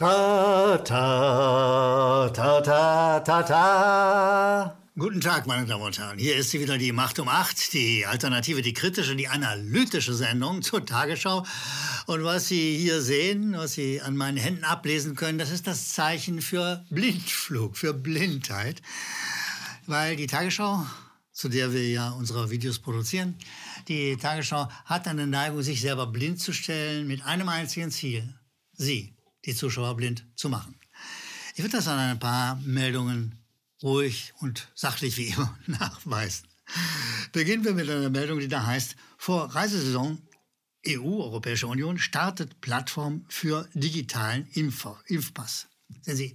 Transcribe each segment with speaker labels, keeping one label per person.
Speaker 1: Ta, ta, ta, ta, ta, ta.
Speaker 2: Guten Tag, meine Damen und Herren. Hier ist sie wieder die Macht um acht, die alternative, die kritische, die analytische Sendung zur Tagesschau. Und was Sie hier sehen, was Sie an meinen Händen ablesen können, das ist das Zeichen für Blindflug, für Blindheit. Weil die Tagesschau, zu der wir ja unsere Videos produzieren, die Tagesschau hat eine Neigung, sich selber blind zu stellen mit einem einzigen Ziel. Sie, die Zuschauer blind zu machen. Ich würde das an ein paar Meldungen ruhig und sachlich wie immer nachweisen. Beginnen wir mit einer Meldung, die da heißt, vor Reisesaison EU, Europäische Union, startet Plattform für digitalen Impfer, Impfpass. Sehen Sie,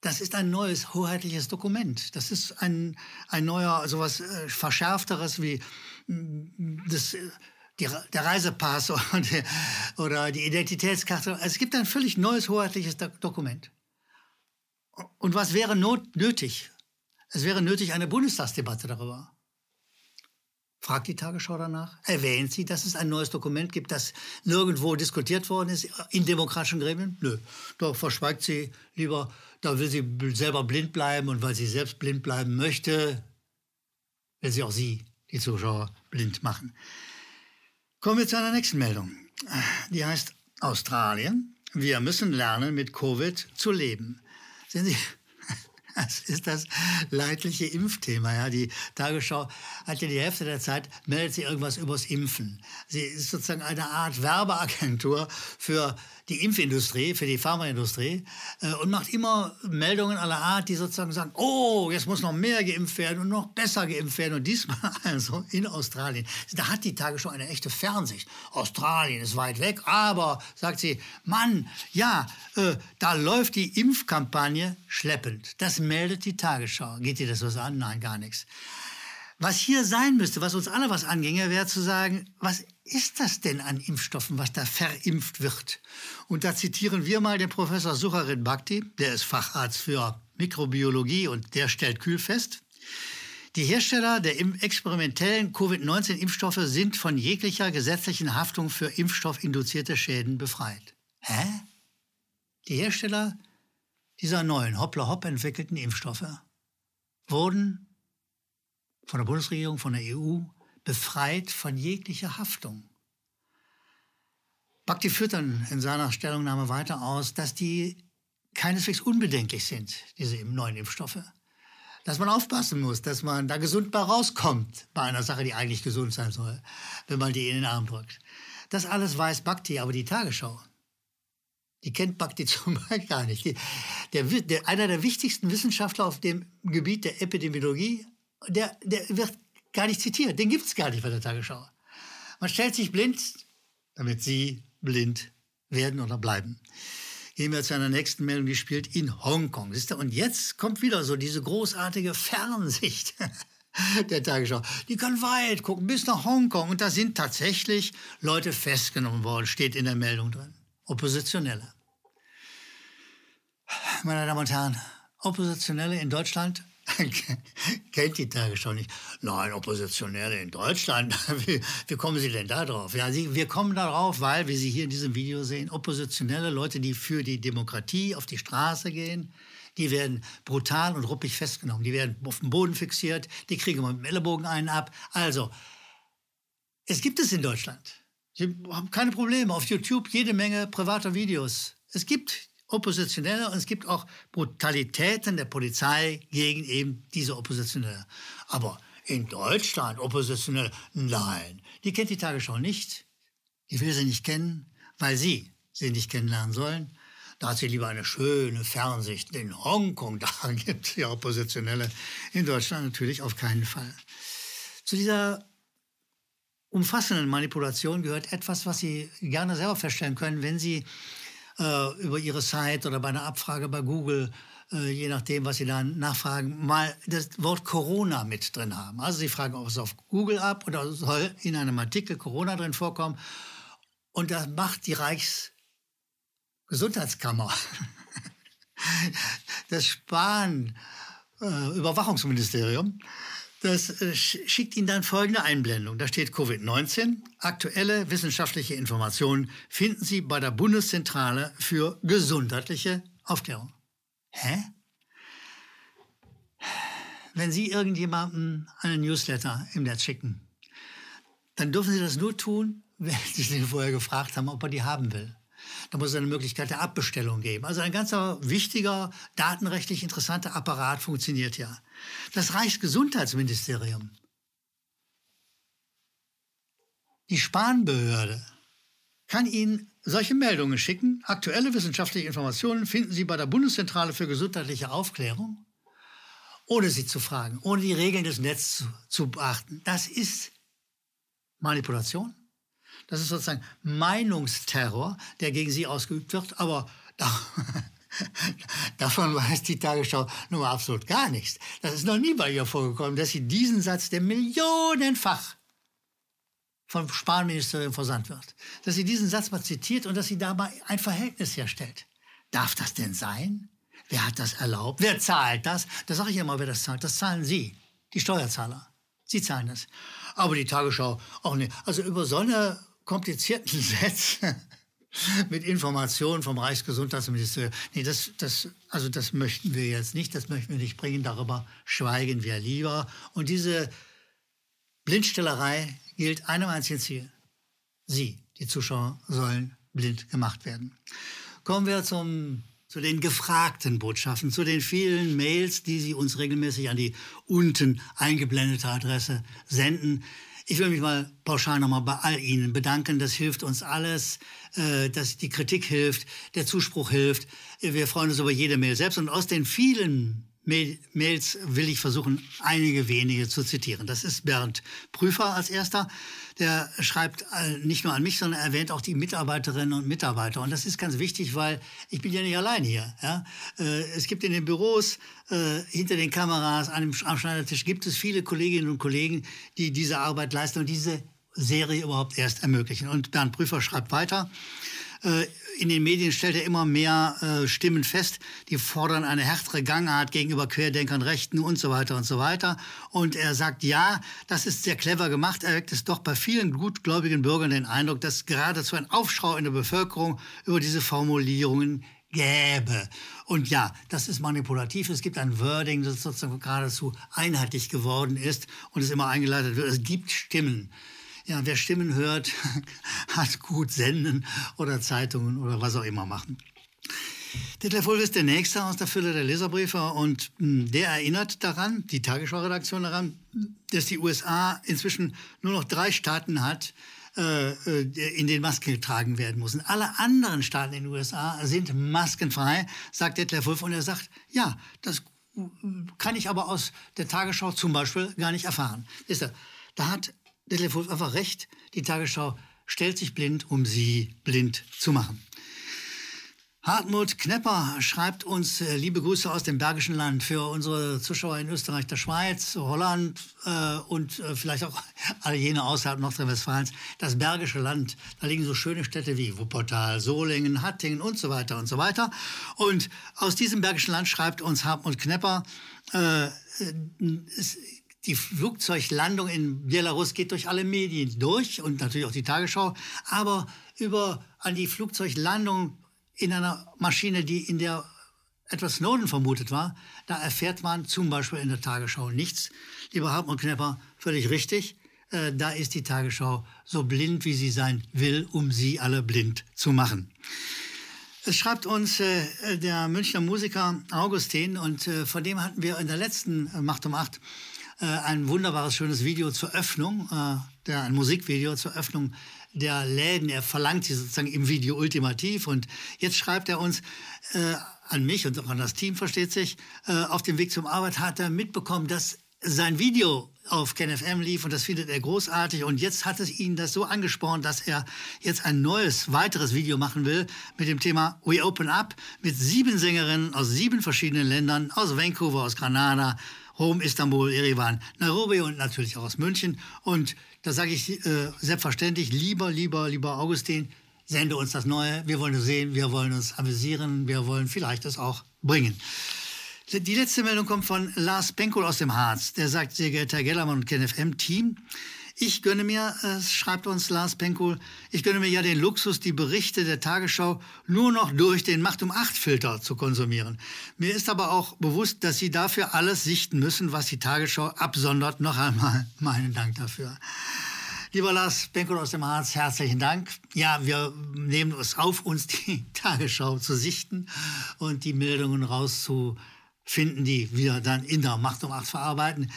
Speaker 2: das ist ein neues hoheitliches Dokument. Das ist ein, ein neuer, sowas äh, verschärfteres wie mm, das, äh, die, der Reisepass oder die, oder die Identitätskarte. Also es gibt ein völlig neues hoheitliches Dokument. Und was wäre not nötig? Es wäre nötig eine Bundestagsdebatte darüber. Fragt die Tagesschau danach? Erwähnt sie, dass es ein neues Dokument gibt, das nirgendwo diskutiert worden ist in demokratischen Gremien? Nö. Doch verschweigt sie lieber, da will sie selber blind bleiben und weil sie selbst blind bleiben möchte, will sie auch sie, die Zuschauer, blind machen. Kommen wir zu einer nächsten Meldung. Die heißt Australien. Wir müssen lernen, mit Covid zu leben. Sehen Sie, das ist das leidliche Impfthema. Ja. Die Tagesschau hat ja die Hälfte der Zeit, meldet sie irgendwas übers Impfen. Sie ist sozusagen eine Art Werbeagentur für die Impfindustrie, für die Pharmaindustrie äh, und macht immer Meldungen aller Art, die sozusagen sagen, oh, jetzt muss noch mehr geimpft werden und noch besser geimpft werden. Und diesmal also in Australien. Da hat die Tagesschau eine echte Fernsicht. Australien ist weit weg, aber, sagt sie, Mann, ja, äh, da läuft die Impfkampagne schleppend. Das meldet die Tagesschau. Geht dir das was an? Nein, gar nichts. Was hier sein müsste, was uns alle was anginge, wäre zu sagen, was ist das denn an Impfstoffen, was da verimpft wird? Und da zitieren wir mal den Professor Sucharin Bhakti, der ist Facharzt für Mikrobiologie und der stellt kühl fest, die Hersteller der experimentellen Covid-19-Impfstoffe sind von jeglicher gesetzlichen Haftung für impfstoffinduzierte Schäden befreit. Hä? Die Hersteller dieser neuen Hoppla-Hopp entwickelten Impfstoffe wurden von der Bundesregierung, von der EU befreit von jeglicher Haftung. Bakti führt dann in seiner Stellungnahme weiter aus, dass die keineswegs unbedenklich sind, diese neuen Impfstoffe. Dass man aufpassen muss, dass man da gesund bei rauskommt bei einer Sache, die eigentlich gesund sein soll, wenn man die in den Arm drückt. Das alles weiß Bhakti, aber die Tagesschau, die kennt Bhakti zum Beispiel gar nicht. Die, der, der, einer der wichtigsten Wissenschaftler auf dem Gebiet der Epidemiologie, der, der wird gar nicht zitiert. Den gibt es gar nicht bei der Tagesschau. Man stellt sich blind, damit Sie blind werden oder bleiben. Gehen wir zu einer nächsten Meldung, die spielt in Hongkong. Und jetzt kommt wieder so diese großartige Fernsicht der Tagesschau. Die kann weit gucken, bis nach Hongkong. Und da sind tatsächlich Leute festgenommen worden, steht in der Meldung drin. Oppositionelle. Meine Damen und Herren, Oppositionelle in Deutschland kennt die Tagesschau nicht. Nein, Oppositionelle in Deutschland, wie, wie, kommen Sie denn da drauf? Ja, Sie, wir kommen darauf, weil, wie Sie hier in diesem Video sehen, Oppositionelle, Leute, die für die Demokratie auf die Straße gehen, die werden brutal und ruppig festgenommen. Die werden auf dem Boden fixiert, die kriegen mit dem Ellenbogen einen ab. Also, es gibt es in Deutschland. Sie haben keine Probleme. Auf YouTube jede Menge privater Videos. Es gibt Oppositionelle und es gibt auch Brutalitäten der Polizei gegen eben diese Oppositionelle. Aber in Deutschland Oppositionelle, nein, die kennt die Tagesschau nicht. Die will sie nicht kennen, weil sie sie nicht kennenlernen sollen. Da hat sie lieber eine schöne Fernsicht in Hongkong. Da gibt es ja Oppositionelle. In Deutschland natürlich auf keinen Fall. Zu dieser umfassenden Manipulation gehört etwas, was Sie gerne selber feststellen können, wenn Sie äh, über ihre Site oder bei einer Abfrage bei Google, äh, je nachdem, was sie dann nachfragen, mal das Wort Corona mit drin haben. Also sie fragen, ob es auf Google ab oder soll in einem Artikel Corona drin vorkommen. Und das macht die Reichsgesundheitskammer. das Spahn äh, Das äh, schickt Ihnen dann folgende Einblendung. Da steht Covid-19. Aktuelle wissenschaftliche Informationen finden Sie bei der Bundeszentrale für gesundheitliche Aufklärung. Hä? Wenn Sie irgendjemandem einen Newsletter im Netz schicken, dann dürfen Sie das nur tun, wenn Sie den vorher gefragt haben, ob er die haben will. Da muss es eine Möglichkeit der Abbestellung geben. Also ein ganzer wichtiger, datenrechtlich interessanter Apparat funktioniert ja. Das Reichsgesundheitsministerium, die Spanbehörde, kann Ihnen solche Meldungen schicken. Aktuelle wissenschaftliche Informationen finden Sie bei der Bundeszentrale für gesundheitliche Aufklärung, ohne Sie zu fragen, ohne die Regeln des Netzes zu, zu beachten. Das ist Manipulation. Das ist sozusagen Meinungsterror, der gegen Sie ausgeübt wird. Aber Davon weiß die Tagesschau nun mal absolut gar nichts. Das ist noch nie bei ihr vorgekommen, dass sie diesen Satz, der millionenfach vom Spanministerium versandt wird, dass sie diesen Satz mal zitiert und dass sie dabei ein Verhältnis herstellt. Darf das denn sein? Wer hat das erlaubt? Wer zahlt das? Da sage ich immer, wer das zahlt. Das zahlen Sie, die Steuerzahler. Sie zahlen das. Aber die Tagesschau auch nicht. Also über so eine komplizierten Sätze mit Informationen vom Reichsgesundheitsministerium. Nee, das, das, also das möchten wir jetzt nicht, das möchten wir nicht bringen, darüber schweigen wir lieber. Und diese Blindstellerei gilt einem einzigen Ziel. Sie, die Zuschauer, sollen blind gemacht werden. Kommen wir zum, zu den gefragten Botschaften, zu den vielen Mails, die Sie uns regelmäßig an die unten eingeblendete Adresse senden. Ich will mich mal pauschal nochmal bei all Ihnen bedanken. Das hilft uns alles, äh, dass die Kritik hilft, der Zuspruch hilft. Wir freuen uns über jede Mail selbst. Und aus den vielen Mails will ich versuchen, einige wenige zu zitieren. Das ist Bernd Prüfer als erster. Der schreibt äh, nicht nur an mich, sondern erwähnt auch die Mitarbeiterinnen und Mitarbeiter. Und das ist ganz wichtig, weil ich bin ja nicht allein hier. Ja? Äh, es gibt in den Büros, äh, hinter den Kameras, am Schneidertisch, gibt es viele Kolleginnen und Kollegen, die diese Arbeit leisten und diese Serie überhaupt erst ermöglichen. Und Bernd Prüfer schreibt weiter. Äh, in den Medien stellt er immer mehr äh, Stimmen fest, die fordern eine härtere Gangart gegenüber Querdenkern, Rechten und so weiter und so weiter. Und er sagt, ja, das ist sehr clever gemacht. Er weckt es doch bei vielen gutgläubigen Bürgern den Eindruck, dass geradezu ein Aufschrei in der Bevölkerung über diese Formulierungen gäbe. Und ja, das ist manipulativ. Es gibt ein Wording, das sozusagen geradezu einheitlich geworden ist und es immer eingeleitet wird. Es gibt Stimmen ja, wer Stimmen hört, hat gut Senden oder Zeitungen oder was auch immer machen. Detlef Wolf ist der Nächste aus der Fülle der Leserbriefe und hm, der erinnert daran, die Tagesschau-Redaktion daran, dass die USA inzwischen nur noch drei Staaten hat, äh, äh, in denen Masken getragen werden müssen. Alle anderen Staaten in den USA sind maskenfrei, sagt Detlef Wolf. Und er sagt, ja, das kann ich aber aus der Tagesschau zum Beispiel gar nicht erfahren. Er, da hat Detlef Wolf einfach recht. Die Tagesschau stellt sich blind, um sie blind zu machen. Hartmut Knepper schreibt uns äh, liebe Grüße aus dem Bergischen Land für unsere Zuschauer in Österreich, der Schweiz, Holland äh, und äh, vielleicht auch alle jene außerhalb Nordrhein-Westfalens. Das Bergische Land, da liegen so schöne Städte wie Wuppertal, Solingen, Hattingen und so weiter und so weiter. Und aus diesem Bergischen Land schreibt uns Hartmut Knepper, äh, es, die Flugzeuglandung in Belarus geht durch alle Medien durch und natürlich auch die Tagesschau, aber über an die Flugzeuglandung in einer Maschine, die in der etwas Snowden vermutet war, da erfährt man zum Beispiel in der Tagesschau nichts. Lieber Hartmut Knepper, völlig richtig. Äh, da ist die Tagesschau so blind, wie sie sein will, um sie alle blind zu machen. Es schreibt uns äh, der Münchner Musiker Augustin und äh, von dem hatten wir in der letzten Macht um Acht äh, ein wunderbares, schönes Video zur Öffnung, äh, der, ein Musikvideo zur Öffnung der Läden. Er verlangt sie sozusagen im Video ultimativ. Und jetzt schreibt er uns äh, an mich und auch an das Team, versteht sich, äh, auf dem Weg zum Arbeit hat er mitbekommen, dass sein Video auf KenFM lief und das findet er großartig. Und jetzt hat es ihn das so angespornt, dass er jetzt ein neues, weiteres Video machen will mit dem Thema We Open Up mit sieben Sängerinnen aus sieben verschiedenen Ländern, aus Vancouver, aus Granada, Rom, Istanbul, Erevan, Nairobi und natürlich auch aus München. Und da sage ich äh, selbstverständlich, lieber, lieber, lieber Augustin, sende uns das Neue. Wir wollen es sehen, wir wollen uns amüsieren, wir wollen vielleicht es auch bringen. Die letzte Meldung kommt von Lars Benkohl aus dem Harz. Der sagt, sehr geehrter Herr Gellermann und KenFM-Team, ich gönne mir, äh, schreibt uns Lars Penkohl, ich gönne mir ja den Luxus, die Berichte der Tagesschau nur noch durch den Macht um acht Filter zu konsumieren. Mir ist aber auch bewusst, dass Sie dafür alles sichten müssen, was die Tagesschau absondert. Noch einmal meinen Dank dafür. Lieber Lars Benkohl aus dem Harz, herzlichen Dank. Ja, wir nehmen es auf, uns die Tagesschau zu sichten und die Meldungen rauszufinden, die wir dann in der Macht um acht verarbeiten.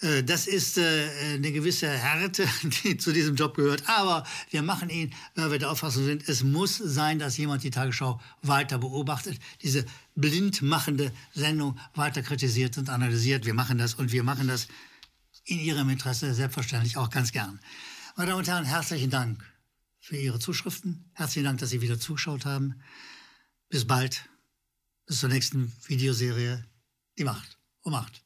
Speaker 2: Äh, das ist äh, eine gewisse Härte, die zu diesem Job gehört. Aber wir machen ihn, weil wir der Auffassung sind, es muss sein, dass jemand die Tagesschau weiter beobachtet, diese blindmachende Sendung weiter kritisiert und analysiert. Wir machen das und wir machen das in Ihrem Interesse selbstverständlich auch ganz gern. Meine Damen und Herren, herzlichen Dank für Ihre Zuschriften. Herzlichen Dank, dass Sie wieder zugeschaut haben. Bis bald. Bis zur nächsten Videoserie. Die Macht um Macht.